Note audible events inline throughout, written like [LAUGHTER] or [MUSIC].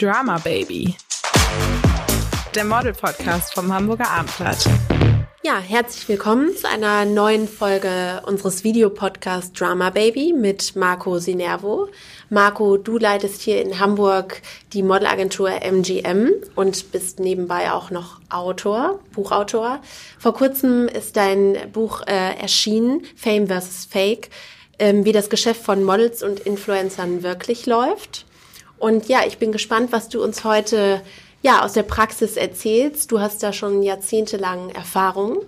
Drama Baby. Der Model-Podcast vom Hamburger Abendblatt. Ja, herzlich willkommen zu einer neuen Folge unseres Videopodcasts Drama Baby mit Marco Sinervo. Marco, du leitest hier in Hamburg die Modelagentur MGM und bist nebenbei auch noch Autor, Buchautor. Vor kurzem ist dein Buch äh, erschienen, Fame vs. Fake, ähm, wie das Geschäft von Models und Influencern wirklich läuft. Und ja, ich bin gespannt, was du uns heute ja aus der Praxis erzählst. Du hast da schon jahrzehntelang Erfahrung.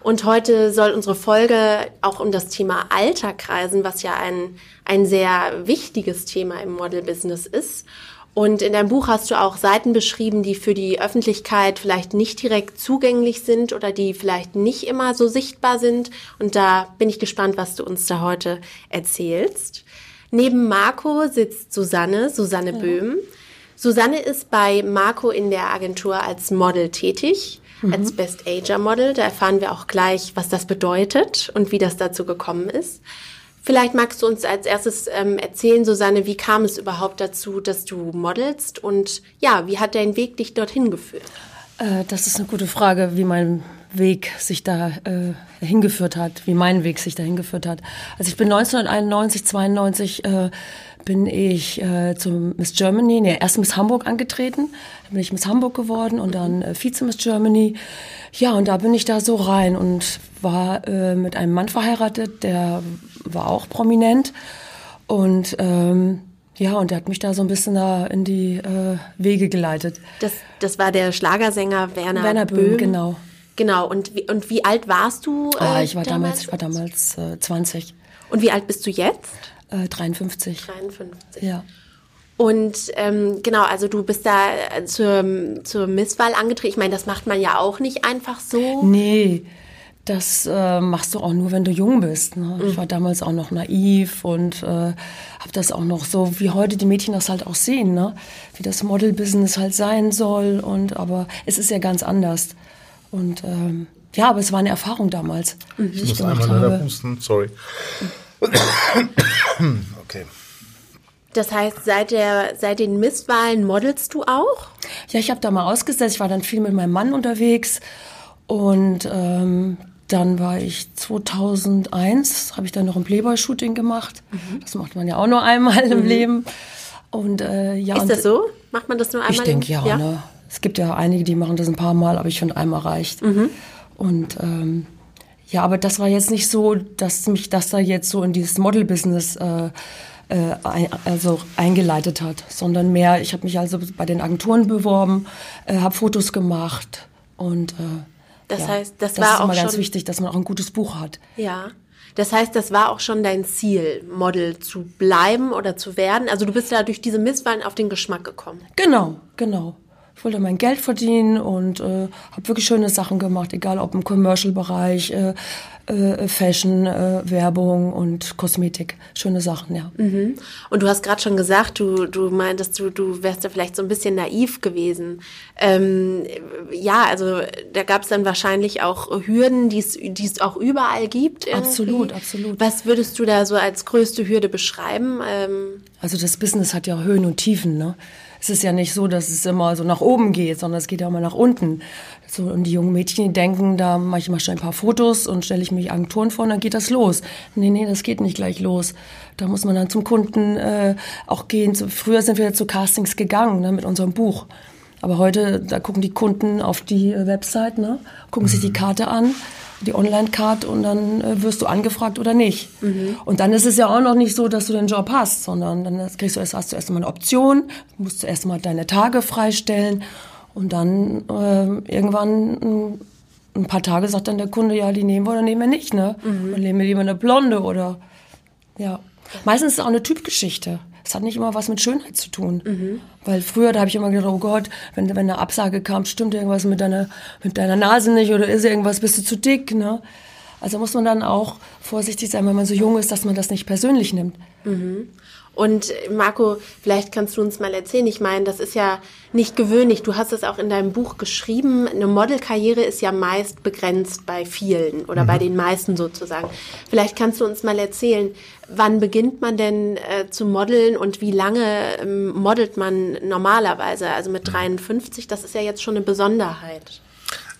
Und heute soll unsere Folge auch um das Thema Alter kreisen, was ja ein, ein sehr wichtiges Thema im Model-Business ist. Und in deinem Buch hast du auch Seiten beschrieben, die für die Öffentlichkeit vielleicht nicht direkt zugänglich sind oder die vielleicht nicht immer so sichtbar sind. Und da bin ich gespannt, was du uns da heute erzählst. Neben Marco sitzt Susanne, Susanne ja. Böhm. Susanne ist bei Marco in der Agentur als Model tätig, mhm. als Best Ager Model. Da erfahren wir auch gleich, was das bedeutet und wie das dazu gekommen ist. Vielleicht magst du uns als erstes ähm, erzählen, Susanne, wie kam es überhaupt dazu, dass du modelst und ja, wie hat dein Weg dich dorthin geführt? Äh, das ist eine gute Frage, wie mein Weg sich da äh, hingeführt hat, wie mein Weg sich da hingeführt hat. Also ich bin 1991, 92 äh, bin ich äh, zum Miss Germany, nee, erst Miss Hamburg angetreten, dann bin ich Miss Hamburg geworden und dann äh, Vize Miss Germany. Ja, und da bin ich da so rein und war äh, mit einem Mann verheiratet, der war auch prominent und ähm, ja, und der hat mich da so ein bisschen da in die äh, Wege geleitet. Das, das war der Schlagersänger Werner, Werner Böhm. Böhm genau. Genau, und wie, und wie alt warst du? Äh, ah, ich war damals, ich war damals äh, 20. Und wie alt bist du jetzt? Äh, 53. 53. Ja. Und ähm, genau, also du bist da äh, zur, zur Misswahl angetreten. Ich meine, das macht man ja auch nicht einfach so. Nee, das äh, machst du auch nur, wenn du jung bist. Ne? Mhm. Ich war damals auch noch naiv und äh, habe das auch noch so, wie heute die Mädchen das halt auch sehen, ne? wie das Model-Business halt sein soll. Und aber es ist ja ganz anders. Und ähm, ja, aber es war eine Erfahrung damals. Mhm. Ich muss einmal leider pusten, sorry. [COUGHS] okay. Das heißt, seit, der, seit den Misswahlen modelst du auch? Ja, ich habe da mal ausgesetzt. Ich war dann viel mit meinem Mann unterwegs. Und ähm, dann war ich 2001, habe ich dann noch ein Playboy-Shooting gemacht. Mhm. Das macht man ja auch nur einmal mhm. im Leben. Und, äh, ja, Ist das so? Macht man das nur einmal? Ich denke ja, ja. Ne? Es gibt ja einige, die machen das ein paar Mal, aber ich finde, einmal reicht. Mhm. Und ähm, ja, aber das war jetzt nicht so, dass mich das da jetzt so in dieses Model-Business äh, äh, also eingeleitet hat, sondern mehr, ich habe mich also bei den Agenturen beworben, äh, habe Fotos gemacht und äh, das ja, heißt, das, das war ist immer auch ganz schon, wichtig, dass man auch ein gutes Buch hat. Ja. Das heißt, das war auch schon dein Ziel, Model zu bleiben oder zu werden. Also du bist da durch diese Misswahlen auf den Geschmack gekommen. Genau, genau ich wollte mein Geld verdienen und äh, habe wirklich schöne Sachen gemacht, egal ob im Commercial-Bereich, äh, äh, Fashion, äh, Werbung und Kosmetik. Schöne Sachen, ja. Mhm. Und du hast gerade schon gesagt, du, du meintest, du, du wärst ja vielleicht so ein bisschen naiv gewesen. Ähm, ja, also da gab es dann wahrscheinlich auch Hürden, die es auch überall gibt. Irgendwie. Absolut, absolut. Was würdest du da so als größte Hürde beschreiben? Ähm, also das Business hat ja Höhen und Tiefen, ne? es ist ja nicht so, dass es immer so nach oben geht, sondern es geht ja immer nach unten. So, und die jungen Mädchen, die denken, da mache ich mal schnell ein paar Fotos und stelle ich mich Agenturen vor und dann geht das los. Nee, nee, das geht nicht gleich los. Da muss man dann zum Kunden äh, auch gehen. Früher sind wir zu Castings gegangen ne, mit unserem Buch. Aber heute, da gucken die Kunden auf die äh, Website, ne, gucken mhm. sich die Karte an die Online-Card und dann äh, wirst du angefragt oder nicht. Mhm. Und dann ist es ja auch noch nicht so, dass du den Job hast, sondern dann kriegst du erst, hast du erst mal eine Option, musst du erst mal deine Tage freistellen und dann äh, irgendwann ein, ein paar Tage sagt dann der Kunde, ja, die nehmen wir oder nehmen wir nicht, ne? Mhm. Dann nehmen wir lieber eine Blonde oder ja. Meistens ist es auch eine Typgeschichte. Es hat nicht immer was mit Schönheit zu tun. Mhm. Weil früher, da habe ich immer gedacht, oh Gott, wenn, wenn eine Absage kam, stimmt irgendwas mit deiner, mit deiner Nase nicht oder ist irgendwas, bist du zu dick, ne? Also muss man dann auch vorsichtig sein, wenn man so jung ist, dass man das nicht persönlich nimmt. Mhm. Und Marco, vielleicht kannst du uns mal erzählen. Ich meine, das ist ja nicht gewöhnlich. Du hast es auch in deinem Buch geschrieben. Eine Modelkarriere ist ja meist begrenzt bei vielen oder mhm. bei den meisten sozusagen. Vielleicht kannst du uns mal erzählen, wann beginnt man denn äh, zu modeln und wie lange ähm, modelt man normalerweise? Also mit 53, das ist ja jetzt schon eine Besonderheit.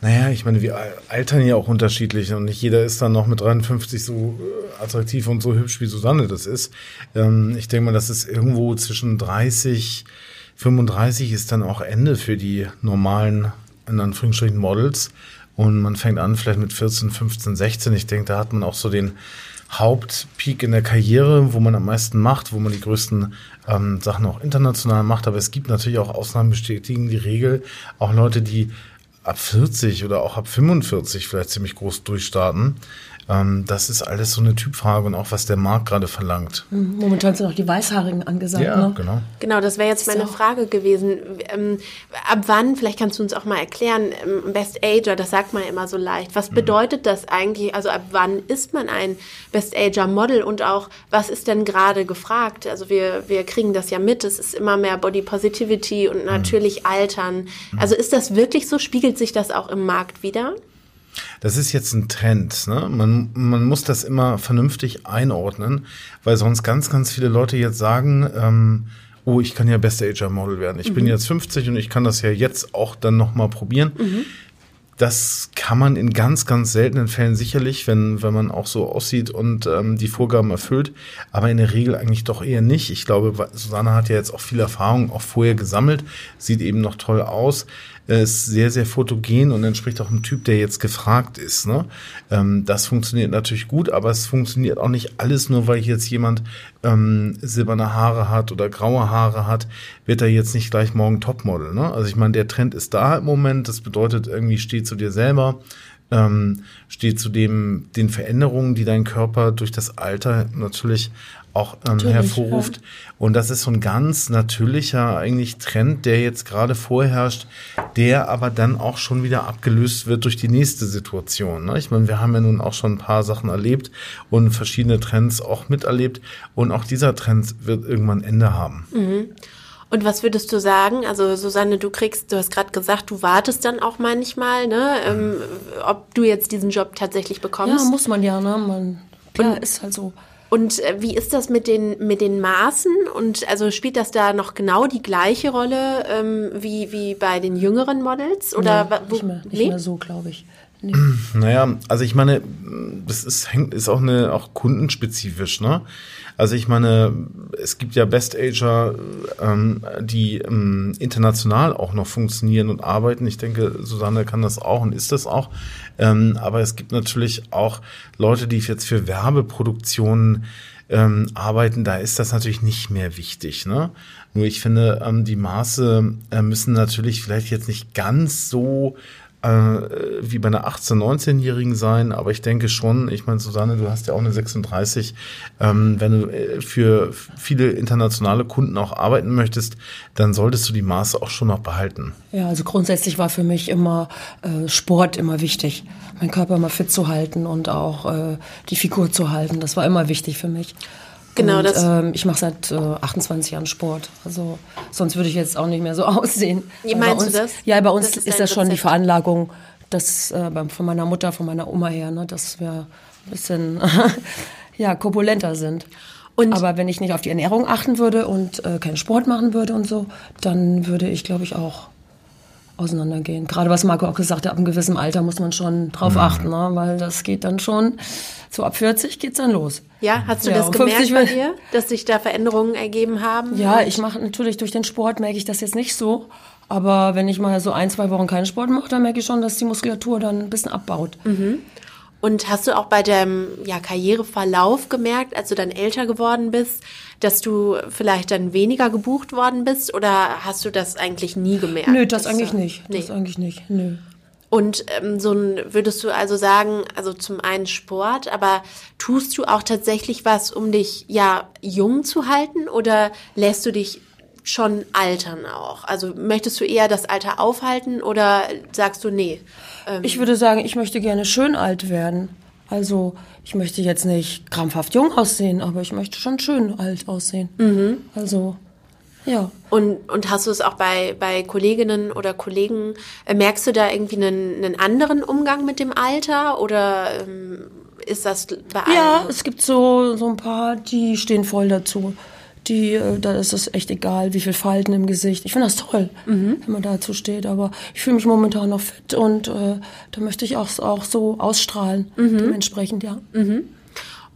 Naja, ich meine, wir altern ja auch unterschiedlich und nicht jeder ist dann noch mit 53 so äh, attraktiv und so hübsch, wie Susanne das ist. Ähm, ich denke mal, das ist irgendwo zwischen 30, 35 ist dann auch Ende für die normalen, in Anführungsstrichen, Models. Und man fängt an vielleicht mit 14, 15, 16. Ich denke, da hat man auch so den Hauptpeak in der Karriere, wo man am meisten macht, wo man die größten ähm, Sachen auch international macht. Aber es gibt natürlich auch Ausnahmen bestätigen die Regel. Auch Leute, die ab 40 oder auch ab 45 vielleicht ziemlich groß durchstarten. Ähm, das ist alles so eine Typfrage und auch was der Markt gerade verlangt. Mhm. Momentan sind auch die Weißhaarigen angesagt. Ja, ne? genau. Genau, das wäre jetzt meine Frage gewesen. Ähm, ab wann, vielleicht kannst du uns auch mal erklären, ähm, Best Ager, das sagt man immer so leicht. Was mhm. bedeutet das eigentlich? Also ab wann ist man ein Best Ager Model und auch was ist denn gerade gefragt? Also wir, wir kriegen das ja mit, es ist immer mehr Body Positivity und mhm. natürlich mhm. Altern. Also ist das wirklich so? Spiegelt sich das auch im Markt wieder? Das ist jetzt ein Trend. Ne? Man, man muss das immer vernünftig einordnen, weil sonst ganz, ganz viele Leute jetzt sagen, ähm, oh, ich kann ja beste HR-Model werden. Ich mhm. bin jetzt 50 und ich kann das ja jetzt auch dann nochmal probieren. Mhm. Das kann man in ganz, ganz seltenen Fällen sicherlich, wenn, wenn man auch so aussieht und ähm, die Vorgaben erfüllt, aber in der Regel eigentlich doch eher nicht. Ich glaube, Susanne hat ja jetzt auch viel Erfahrung auch vorher gesammelt, sieht eben noch toll aus ist sehr, sehr fotogen und entspricht auch einem Typ, der jetzt gefragt ist. Ne? Ähm, das funktioniert natürlich gut, aber es funktioniert auch nicht alles nur, weil jetzt jemand ähm, silberne Haare hat oder graue Haare hat, wird er jetzt nicht gleich morgen Topmodel. Ne? Also ich meine, der Trend ist da im Moment. Das bedeutet, irgendwie steh zu dir selber. Ähm, steht zu dem, den Veränderungen, die dein Körper durch das Alter natürlich auch ähm, hervorruft. Ja. Und das ist so ein ganz natürlicher eigentlich Trend, der jetzt gerade vorherrscht, der aber dann auch schon wieder abgelöst wird durch die nächste Situation. Ne? Ich meine, wir haben ja nun auch schon ein paar Sachen erlebt und verschiedene Trends auch miterlebt. Und auch dieser Trend wird irgendwann Ende haben. Mhm. Und was würdest du sagen? Also Susanne, du kriegst, du hast gerade gesagt, du wartest dann auch manchmal, ne? Ähm, ob du jetzt diesen Job tatsächlich bekommst. Ja, muss man ja, ne? Man, klar, ist halt so. Und äh, wie ist das mit den, mit den Maßen? Und also spielt das da noch genau die gleiche Rolle ähm, wie, wie bei den jüngeren Models? Oder nee, wo, nicht, mehr, nicht nee? mehr so, glaube ich. Nee. [CLEARS THROAT] Naja, also ich meine, das ist, hängt, ist auch eine auch kundenspezifisch, ne? Also ich meine, es gibt ja Best Ager, ähm, die ähm, international auch noch funktionieren und arbeiten. Ich denke, Susanne kann das auch und ist das auch. Ähm, aber es gibt natürlich auch Leute, die jetzt für Werbeproduktionen ähm, arbeiten, da ist das natürlich nicht mehr wichtig. Ne? Nur ich finde, ähm, die Maße äh, müssen natürlich vielleicht jetzt nicht ganz so äh, wie bei einer 18-, 19-Jährigen sein, aber ich denke schon, ich meine, Susanne, du hast ja auch eine 36, ähm, wenn du äh, für viele internationale Kunden auch arbeiten möchtest, dann solltest du die Maße auch schon noch behalten. Ja, also grundsätzlich war für mich immer äh, Sport immer wichtig, meinen Körper immer fit zu halten und auch äh, die Figur zu halten. Das war immer wichtig für mich. Genau, und, das. Ähm, ich mache seit äh, 28 Jahren Sport. Also sonst würde ich jetzt auch nicht mehr so [LAUGHS] aussehen. Wie meinst uns, du das? Ja, bei uns das ist, ist das schon Rezept. die Veranlagung, das äh, von meiner Mutter, von meiner Oma her, ne, dass wir ein bisschen [LAUGHS] ja, korpulenter sind. Und Aber wenn ich nicht auf die Ernährung achten würde und äh, keinen Sport machen würde und so, dann würde ich, glaube ich, auch auseinandergehen. Gerade was Marco auch gesagt hat, ab einem gewissen Alter muss man schon drauf mhm. achten, ne? weil das geht dann schon, so ab 40 geht's dann los. Ja, hast du ja, das gemerkt bei dir, dass sich da Veränderungen ergeben haben? Ja, ich mache natürlich durch den Sport, merke ich das jetzt nicht so. Aber wenn ich mal so ein, zwei Wochen keinen Sport mache, dann merke ich schon, dass die Muskulatur dann ein bisschen abbaut. Mhm. Und hast du auch bei deinem ja, Karriereverlauf gemerkt, als du dann älter geworden bist, dass du vielleicht dann weniger gebucht worden bist oder hast du das eigentlich nie gemerkt? Nö, das eigentlich du, nicht. Nee. Das eigentlich nicht. Nö. Und ähm, so ein, würdest du also sagen, also zum einen Sport, aber tust du auch tatsächlich was, um dich ja jung zu halten oder lässt du dich schon altern auch? Also möchtest du eher das Alter aufhalten oder sagst du nee? Ähm ich würde sagen, ich möchte gerne schön alt werden. Also ich möchte jetzt nicht krampfhaft jung aussehen, aber ich möchte schon schön alt aussehen. Also ja. Und, und hast du es auch bei, bei Kolleginnen oder Kollegen, äh, merkst du da irgendwie einen, einen anderen Umgang mit dem Alter oder ähm, ist das bei allen? Ja, es gibt so, so ein paar, die stehen voll dazu. Die, äh, da ist es echt egal, wie viel Falten im Gesicht. Ich finde das toll, wenn man dazu steht. Aber ich fühle mich momentan noch fit und äh, da möchte ich auch, auch so ausstrahlen. Dementsprechend, ja.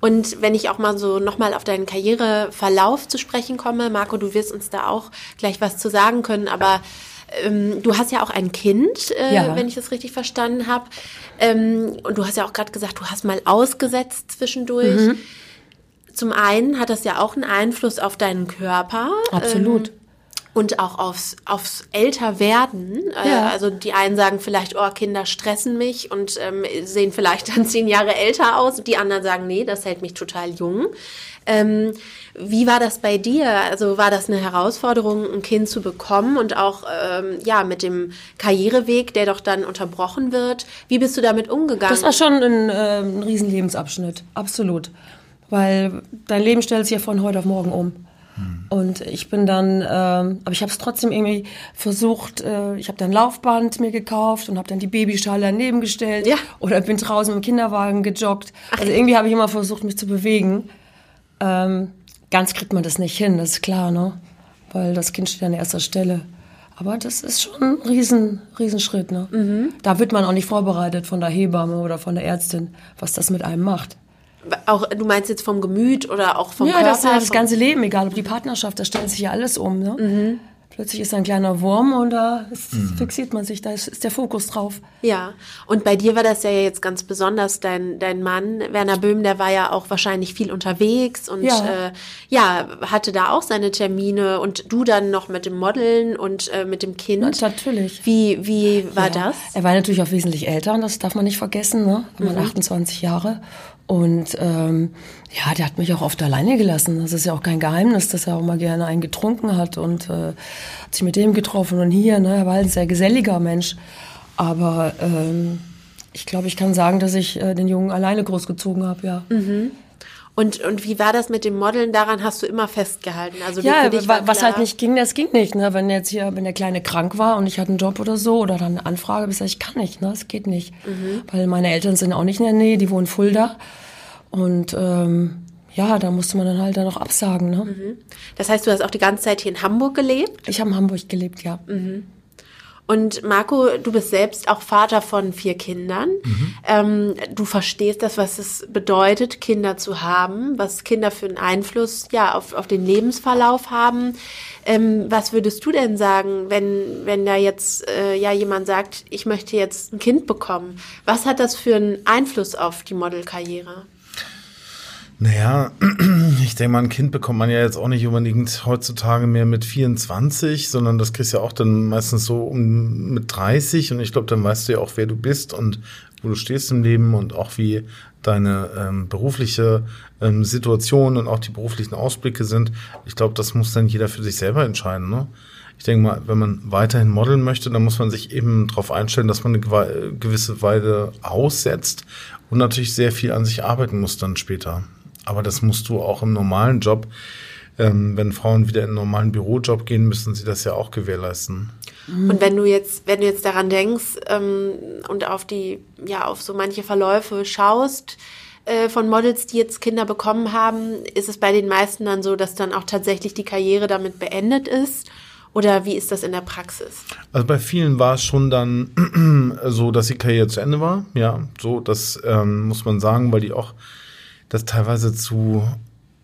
Und wenn ich auch mal so nochmal auf deinen Karriereverlauf zu sprechen komme, Marco, du wirst uns da auch gleich was zu sagen können, aber ähm, du hast ja auch ein Kind, äh, Ja. wenn ich das richtig verstanden habe. Ähm, und du hast ja auch gerade gesagt, du hast mal ausgesetzt zwischendurch. Mhm. Zum einen hat das ja auch einen Einfluss auf deinen Körper. Absolut. Ähm, und auch aufs, aufs Älterwerden. Äh, Ja. Also die einen sagen vielleicht, oh, Kinder stressen mich und ähm, sehen vielleicht dann [LAUGHS] zehn Jahre älter aus. Die anderen sagen, nee, das hält mich total jung. Ähm, wie war das bei dir? Also war das eine Herausforderung, ein Kind zu bekommen und auch ähm, ja mit dem Karriereweg, der doch dann unterbrochen wird? Wie bist du damit umgegangen? Das war schon ein, äh, ein riesen Lebensabschnitt, absolut. Weil dein Leben stellt sich ja von heute auf morgen um. Und ich bin dann, ähm, aber ich habe es trotzdem irgendwie versucht, äh, ich habe dann Laufband mir gekauft und habe dann die Babyschale daneben gestellt Ja. oder bin draußen dem Kinderwagen gejoggt. Also irgendwie habe ich immer versucht, mich zu bewegen. Ähm, ganz kriegt man das nicht hin, das ist klar, ne? Weil das Kind steht an erster Stelle. Aber das ist schon ein riesen, Riesenschritt, ne? Mhm. Da wird man auch nicht vorbereitet von der Hebamme oder von der Ärztin, was das mit einem macht. Auch du meinst jetzt vom Gemüt oder auch vom ja, Körper? das ist ja das ganze Leben, egal ob die Partnerschaft, da stellt sich ja alles um, ne? Mhm. Plötzlich ist ein kleiner Wurm und da ist, fixiert man sich, da ist, ist der Fokus drauf. Ja, und bei dir war das ja jetzt ganz besonders. Dein, dein Mann, Werner Böhm, der war ja auch wahrscheinlich viel unterwegs und Ja. Äh, ja, hatte da auch seine Termine und du dann noch mit dem Modeln und äh, mit dem Kind. Ja, natürlich. Wie, wie war Ja. das? Er war natürlich auch wesentlich älter und das darf man nicht vergessen, ne? Mhm. war 28 Jahre. Und ähm, ja, der hat mich auch oft alleine gelassen. Das ist ja auch kein Geheimnis, dass er auch mal gerne einen getrunken hat und äh, hat sich mit dem getroffen und hier, ne? Er war halt ein sehr geselliger Mensch. Aber ähm, ich glaube, ich kann sagen, dass ich äh, den Jungen alleine großgezogen habe, ja. Und, und wie war das mit dem Modeln? Daran hast du immer festgehalten. Also Ja, war was klar, halt nicht ging, das ging nicht. Ne? Wenn jetzt hier, wenn der Kleine krank war und ich hatte einen Job oder so oder dann eine Anfrage, hab ich kann nicht, ne? Das geht nicht. Mhm. Weil meine Eltern sind auch nicht in der Nähe, die wohnen Fulda. Und ähm, ja, da musste man dann halt dann auch absagen. Ne? Mhm. Das heißt, du hast auch die ganze Zeit hier in Hamburg gelebt. Ich habe in Hamburg gelebt, ja. Mhm. Und Marco, du bist selbst auch Vater von vier Kindern. Ähm, du verstehst das, was es bedeutet, Kinder zu haben, was Kinder für einen Einfluss ja, auf, auf den Lebensverlauf haben. Ähm, was würdest du denn sagen, wenn, wenn da jetzt äh, ja jemand sagt, ich möchte jetzt ein Kind bekommen? Was hat das für einen Einfluss auf die Modelkarriere? Naja, [CLEARS THROAT] ich denke mal, ein Kind bekommt man ja jetzt auch nicht unbedingt heutzutage mehr mit 24, sondern das kriegst du ja auch dann meistens so um mit 30 und ich glaube, dann weißt du ja auch, wer du bist und wo du stehst im Leben und auch wie deine ähm, berufliche ähm, Situation und auch die beruflichen Ausblicke sind. Ich glaube, das muss dann jeder für sich selber entscheiden. Ne? Ich denke mal, wenn man weiterhin modeln möchte, dann muss man sich eben darauf einstellen, dass man eine gewa- gewisse Weile aussetzt und natürlich sehr viel an sich arbeiten muss dann später. Aber das musst du auch im normalen Job. Ähm, wenn Frauen wieder in einen normalen Bürojob gehen, müssen sie das ja auch gewährleisten. Und wenn du jetzt, wenn du jetzt daran denkst ähm, und auf die, ja, auf so manche Verläufe schaust äh, von Models, die jetzt Kinder bekommen haben, ist es bei den meisten dann so, dass dann auch tatsächlich die Karriere damit beendet ist? Oder wie ist das in der Praxis? Also bei vielen war es schon dann [CLEARS THROAT] so, dass die Karriere zu Ende war. Ja, so, das ähm, muss man sagen, weil die auch das teilweise zu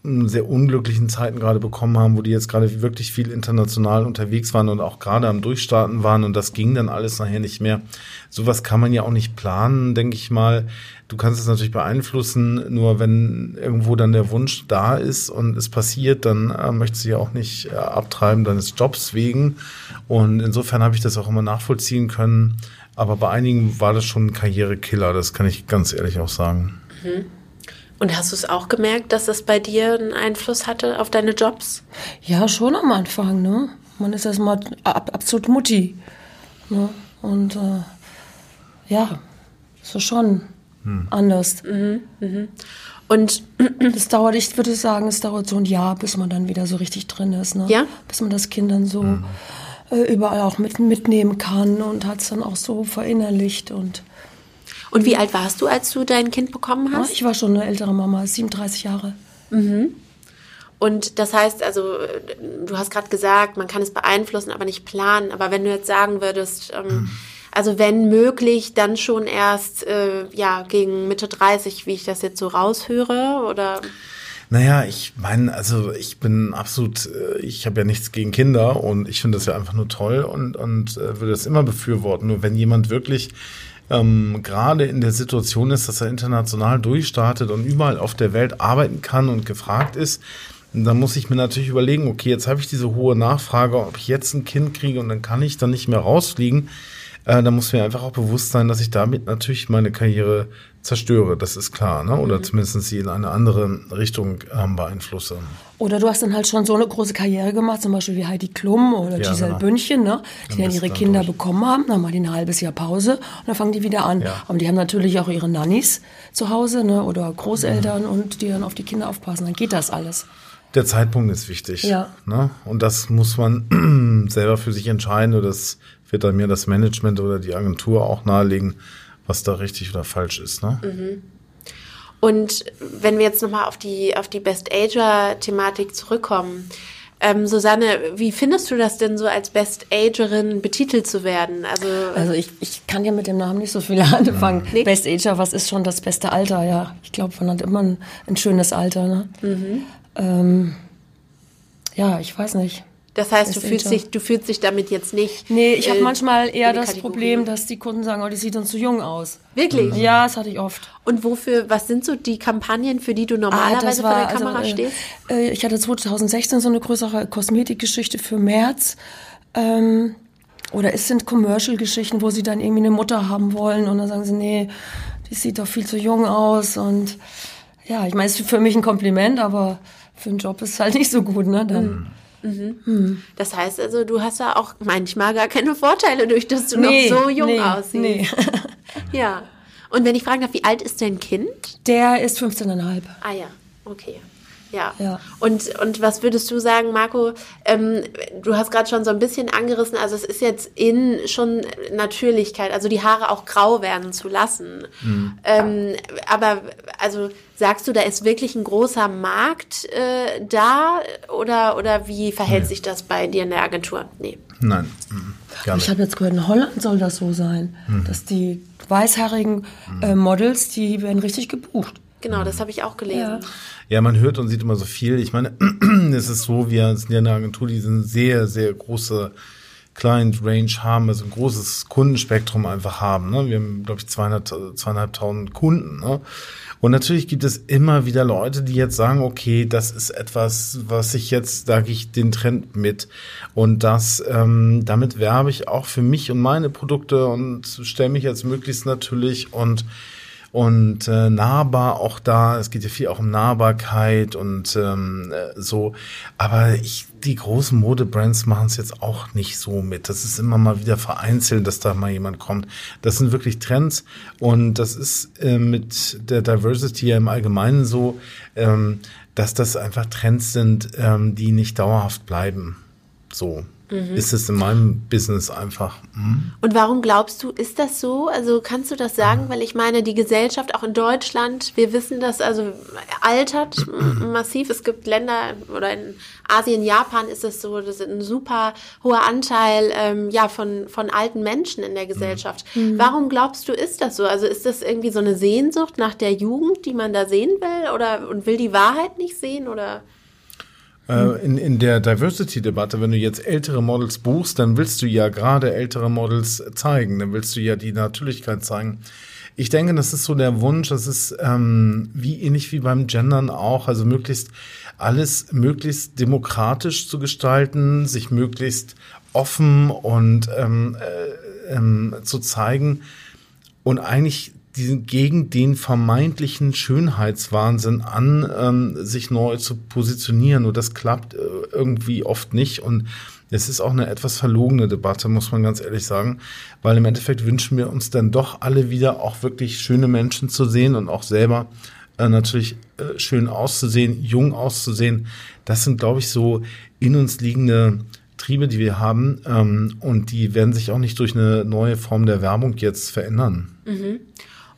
ähm, sehr unglücklichen Zeiten gerade bekommen haben, wo die jetzt gerade wirklich viel international unterwegs waren und auch gerade am Durchstarten waren und das ging dann alles nachher nicht mehr. Sowas kann man ja auch nicht planen, denke ich mal. Du kannst es natürlich beeinflussen, nur wenn irgendwo dann der Wunsch da ist und es passiert, dann äh, möchtest du ja auch nicht äh, abtreiben deines Jobs wegen. Und insofern habe ich das auch immer nachvollziehen können. Aber bei einigen war das schon ein Karrierekiller, das kann ich ganz ehrlich auch sagen. Und hast du es auch gemerkt, dass das bei dir einen Einfluss hatte auf deine Jobs? Ja, schon am Anfang, ne? Man ist erstmal ab, absolut Mutti. Ne? Und äh, ja, so schon. anders. Und [CLEARS THROAT] Das dauert, ich würde sagen, es dauert so ein Jahr, bis man dann wieder so richtig drin ist. Ne? Ja? Bis man das Kind dann so äh, überall auch mit, mitnehmen kann und hat es dann auch so verinnerlicht. Und Und wie alt warst du, als du dein Kind bekommen hast? ich war schon eine ältere Mama, 37 Jahre. Und das heißt, also du hast gerade gesagt, man kann es beeinflussen, aber nicht planen. Aber wenn du jetzt sagen würdest, ähm, also wenn möglich, dann schon erst äh, ja gegen Mitte 30, wie ich das jetzt so raushöre, oder? Naja, ich meine, also ich bin absolut, äh, ich habe ja nichts gegen Kinder und ich finde das ja einfach nur toll und, und äh, würde das immer befürworten. Nur wenn jemand wirklich ähm, gerade in der Situation ist, dass er international durchstartet und überall auf der Welt arbeiten kann und gefragt ist, dann muss ich mir natürlich überlegen, okay, jetzt habe ich diese hohe Nachfrage, ob ich jetzt ein Kind kriege und dann kann ich dann nicht mehr rausfliegen. Äh, da muss mir einfach auch bewusst sein, dass ich damit natürlich meine Karriere zerstöre. Das ist klar, ne? Oder zumindest sie in eine andere Richtung ähm, beeinflusse. Oder du hast dann halt schon so eine große Karriere gemacht, zum Beispiel wie Heidi Klum oder Ja, Giselle genau. Bündchen, ne? die Dann dann ihre Kinder durch. bekommen haben, dann mal die ein halbes Jahr Pause und dann fangen die wieder an. Ja. Aber die haben natürlich auch ihre Nannies zu Hause ne? oder Großeltern Mhm. und die dann auf die Kinder aufpassen. Dann geht das alles. Der Zeitpunkt ist wichtig. Ja. Ne? Und das muss man [CLEARS THROAT] selber für sich entscheiden. Oder das wird dann mir das Management oder die Agentur auch nahelegen, was da richtig oder falsch ist. Ne? Und wenn wir jetzt nochmal auf die, auf die Best Ager-Thematik zurückkommen, ähm, Susanne, wie findest du das denn so als Best Agerin betitelt zu werden? Also, Also ich, ich kann ja mit dem Namen nicht so viel [LAUGHS] anfangen. Nee. Best Ager, was ist schon das beste Alter? Ja, ich glaube, man hat immer ein, ein schönes Alter. Ne? Mhm. Ähm, ja, ich weiß nicht. Das heißt, du fühlst, dich, du fühlst dich damit jetzt nicht. Nee, ich habe äh, manchmal eher das Kategorie. Problem, dass die Kunden sagen, oh, die sieht uns zu jung aus. Wirklich? Ja, das hatte ich oft. Und wofür, was sind so die Kampagnen, für die du normalerweise vor der Kamera also, stehst? äh, ich hatte 2016 so eine größere Kosmetikgeschichte für März. Ähm, oder es sind Commercial-Geschichten, wo sie dann irgendwie eine Mutter haben wollen und dann sagen sie, nee, die sieht doch viel zu jung aus und ja, ich meine, es ist für mich ein Kompliment, aber für einen Job ist es halt nicht so gut, ne? Dann, Das heißt also, du hast da auch manchmal gar keine Vorteile, durch dass du Nee, noch so jung nee, aussiehst. nee. [LAUGHS] Ja. Und wenn ich fragen darf, wie alt ist dein Kind? Der ist 15,5. Ah ja, okay. Ja. Ja. Und, und was würdest du sagen, Marco? Ähm, du hast gerade schon so ein bisschen angerissen, also es ist jetzt in schon Natürlichkeit, also die Haare auch grau werden zu lassen. Ähm, aber also sagst du, da ist wirklich ein großer Markt äh, da oder, oder wie verhält sich das bei dir in der Agentur? Nee. Nein, mhm. gar Ich habe jetzt gehört, in Holland soll das so sein, dass die weißhaarigen äh, Models, die werden richtig gebucht. Genau, das habe ich auch gelesen. Ja. Ja, man hört und sieht immer so viel. Ich meine, [CLEARS THROAT] es ist so, wir sind ja eine Agentur, die eine sehr, sehr große Client Range haben, also ein großes Kundenspektrum einfach haben. Ne? Wir haben, glaube ich, 200, zweieinhalbtausend Kunden. Ne? Und natürlich gibt es immer wieder Leute, die jetzt sagen, okay, das ist etwas, was ich jetzt, da gehe ich den Trend mit. Und das, ähm, damit werbe ich auch für mich und meine Produkte und stelle mich jetzt möglichst natürlich und und äh, nahbar auch da. Es geht ja viel auch um Nahbarkeit und ähm, äh, so. Aber ich, die großen Modebrands machen es jetzt auch nicht so mit. Das ist immer mal wieder vereinzelt, dass da mal jemand kommt. Das sind wirklich Trends und das ist äh, mit der Diversity ja im Allgemeinen so, ähm, dass das einfach Trends sind, ähm, die nicht dauerhaft bleiben. So ist es in meinem Business einfach. Hm? Und warum glaubst du, ist das so? Also kannst du das sagen? Weil ich meine, die Gesellschaft auch in Deutschland, wir wissen das, also altert [CLEARS THROAT] massiv. Es gibt Länder oder in Asien, Japan ist es so, das ist ein super hoher Anteil ähm, ja von von alten Menschen in der Gesellschaft. Warum glaubst du, ist das so? Also ist das irgendwie so eine Sehnsucht nach der Jugend, die man da sehen will, oder und will die Wahrheit nicht sehen oder? Äh, in, in der Diversity-Debatte, wenn du jetzt ältere Models buchst, dann willst du ja gerade ältere Models zeigen, dann willst du ja die Natürlichkeit zeigen. Ich denke, das ist so der Wunsch, das ist ähm, wie ähnlich wie beim Gendern auch, also möglichst alles möglichst demokratisch zu gestalten, sich möglichst offen und ähm, äh, ähm, zu zeigen. Und eigentlich diesen, gegen den vermeintlichen Schönheitswahnsinn an, ähm, sich neu zu positionieren. Und das klappt äh, irgendwie oft nicht. Und es ist auch eine etwas verlogene Debatte, muss man ganz ehrlich sagen, weil im Endeffekt wünschen wir uns dann doch alle wieder auch wirklich schöne Menschen zu sehen und auch selber äh, natürlich äh, schön auszusehen, jung auszusehen. Das sind, glaube ich, so in uns liegende Triebe, die wir haben. Ähm, und die werden sich auch nicht durch eine neue Form der Werbung jetzt verändern. Mhm.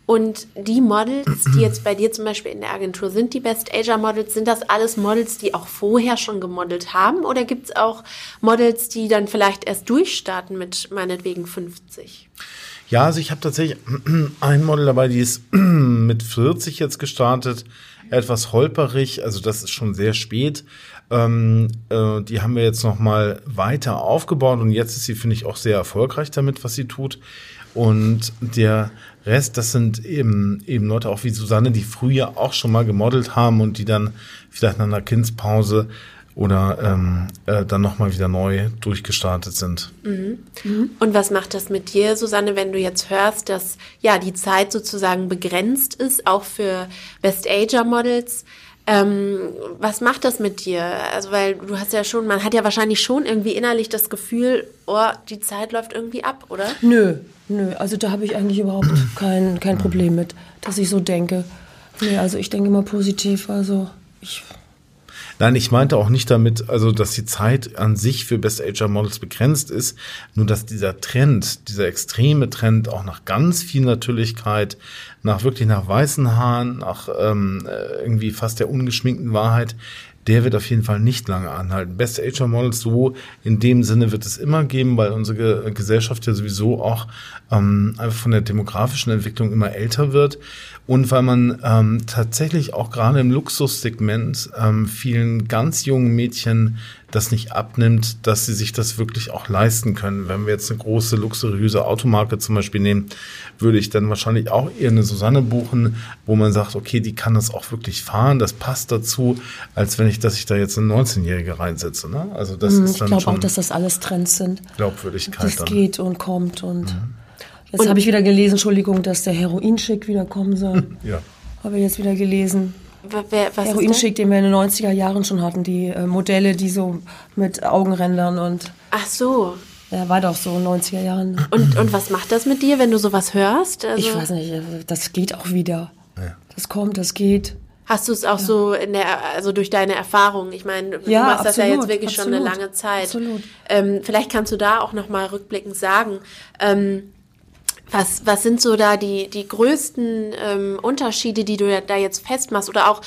Und die Models, die jetzt bei dir zum Beispiel in der Agentur sind, die Best Asia Models, sind das alles Models, die auch vorher schon gemodelt haben? Oder gibt es auch Models, die dann vielleicht erst durchstarten mit meinetwegen 50? Ja, also ich habe tatsächlich [CLEARS THROAT] ein Model dabei, die ist [CLEARS THROAT] mit 40 jetzt gestartet, etwas holperig, also das ist schon sehr spät. Ähm, äh, die haben wir jetzt noch mal weiter aufgebaut und jetzt ist sie, finde ich, auch sehr erfolgreich damit, was sie tut. Und der Rest, das sind eben, eben Leute auch wie Susanne, die früher auch schon mal gemodelt haben und die dann vielleicht nach einer Kindspause oder ähm, äh, dann nochmal wieder neu durchgestartet sind. Mhm. Mhm. Und was macht das mit dir, Susanne, wenn du jetzt hörst, dass ja die Zeit sozusagen begrenzt ist, auch für Best Ager Models? Ähm, was macht das mit dir? Also, weil du hast ja schon, man hat ja wahrscheinlich schon irgendwie innerlich das Gefühl, oh, die Zeit läuft irgendwie ab, oder? Nö, nö. Also da habe ich eigentlich überhaupt kein, kein Problem mit, dass ich so denke. Nee, also ich denke immer positiv. Also ich Nein, ich meinte auch nicht damit, also dass die Zeit an sich für Best Ager Models begrenzt ist, nur dass dieser Trend, dieser extreme Trend auch nach ganz viel Natürlichkeit, nach wirklich nach weißen Haaren, nach ähm, äh, irgendwie fast der ungeschminkten Wahrheit, der wird auf jeden Fall nicht lange anhalten. Best Ager Models so in dem Sinne wird es immer geben, weil unsere Gesellschaft ja sowieso auch ähm, einfach von der demografischen Entwicklung immer älter wird und weil man ähm, tatsächlich auch gerade im Luxussegment ähm, vielen ganz jungen Mädchen das nicht abnimmt, dass sie sich das wirklich auch leisten können. Wenn wir jetzt eine große, luxuriöse Automarke zum Beispiel nehmen, würde ich dann wahrscheinlich auch eher eine Susanne buchen, wo man sagt, okay, die kann das auch wirklich fahren, das passt dazu, als wenn ich, dass ich da jetzt eine 19-Jährige reinsetze. Ne? Also das Mhm, ist ich dann glaube schon auch, dass das alles Trends sind. Glaubwürdigkeit Das dann. geht und kommt und jetzt habe ich wieder gelesen, Entschuldigung, dass der Heroinschick wieder kommen soll. [LAUGHS] Ja. Habe ich jetzt wieder gelesen. Wer, ist Heroinschick, den wir in den 90er Jahren schon hatten, die äh, Modelle, die so mit Augenrändern und? Ach so. ja, war doch so 90er Jahren. Und, und was macht das mit dir, wenn du sowas hörst? Also, Ich weiß nicht, äh, das geht auch wieder. Ja. Das kommt, das geht. Hast du es auch so in der, also durch deine Erfahrung? Ich meine, du Ja, machst das ja absolut, jetzt wirklich schon eine absolut, lange Zeit. absolut. Ähm, vielleicht kannst du da auch noch mal rückblickend sagen, ähm, was, was sind so da die, die größten ähm, Unterschiede, die du da jetzt festmachst? Oder auch,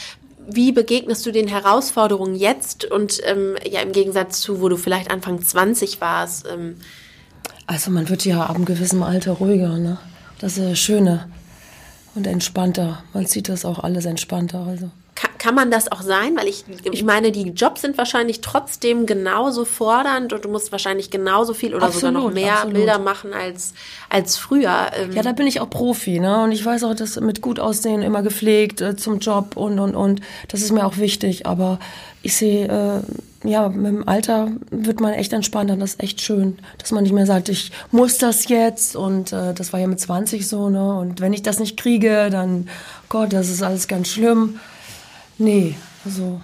wie begegnest du den Herausforderungen jetzt und ähm, ja im Gegensatz zu, wo du vielleicht Anfang 20 warst? Ähm, Also man wird ja ab einem gewissen Alter ruhiger, ne? Das ist das Schöne. Und entspannter. Man sieht das auch alles entspannter. Also. Ka- Kann man das auch sein? Weil ich, ich meine, die Jobs sind wahrscheinlich trotzdem genauso fordernd und du musst wahrscheinlich genauso viel oder sogar noch Absolut, mehr absolut. Bilder machen als, als früher. Ähm, Ja, da bin ich auch Profi, ne? Und ich weiß auch, dass mit gut aussehen immer gepflegt äh, zum Job und und und. Das ist mir auch wichtig. Aber ich sehe, äh, ja, mit dem Alter wird man echt entspannter. Das ist echt schön, dass man nicht mehr sagt, ich muss das jetzt. Und äh, das war ja mit 20 so, ne? Und wenn ich das nicht kriege, dann Gott, das ist alles ganz schlimm. Nee, also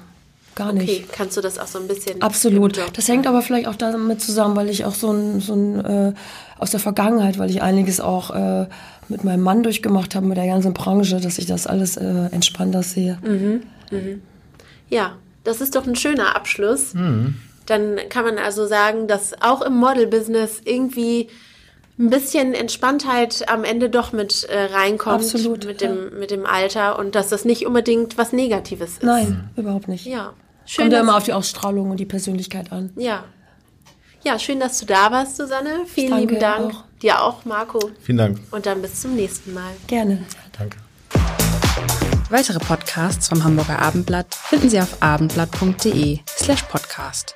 gar nicht. okay, kannst du das auch so ein bisschen. Absolut. im Job Das hängt aber vielleicht auch damit zusammen, weil ich auch so ein, so ein äh, aus der Vergangenheit, weil ich einiges auch äh, mit meinem Mann durchgemacht habe, mit der ganzen Branche, dass ich das alles äh, entspannter sehe. Ja, das ist doch ein schöner Abschluss. Dann kann man also sagen, dass auch im Model-Business irgendwie ein bisschen Entspanntheit am Ende doch mit äh, reinkommt Absolut, mit, ja. dem, mit dem Alter und dass das nicht unbedingt was Negatives ist. Nein, überhaupt nicht. Ja. Schön, Kommt ja dass- immer auf die Ausstrahlung und die Persönlichkeit an. Ja. Ja, schön, dass du da warst, Susanne. Vielen Danke lieben Dank. auch. Dir auch, Marco. Vielen Dank. Und dann bis zum nächsten Mal. Gerne. Danke. Weitere Podcasts vom Hamburger Abendblatt finden Sie auf abendblatt.de slash podcast.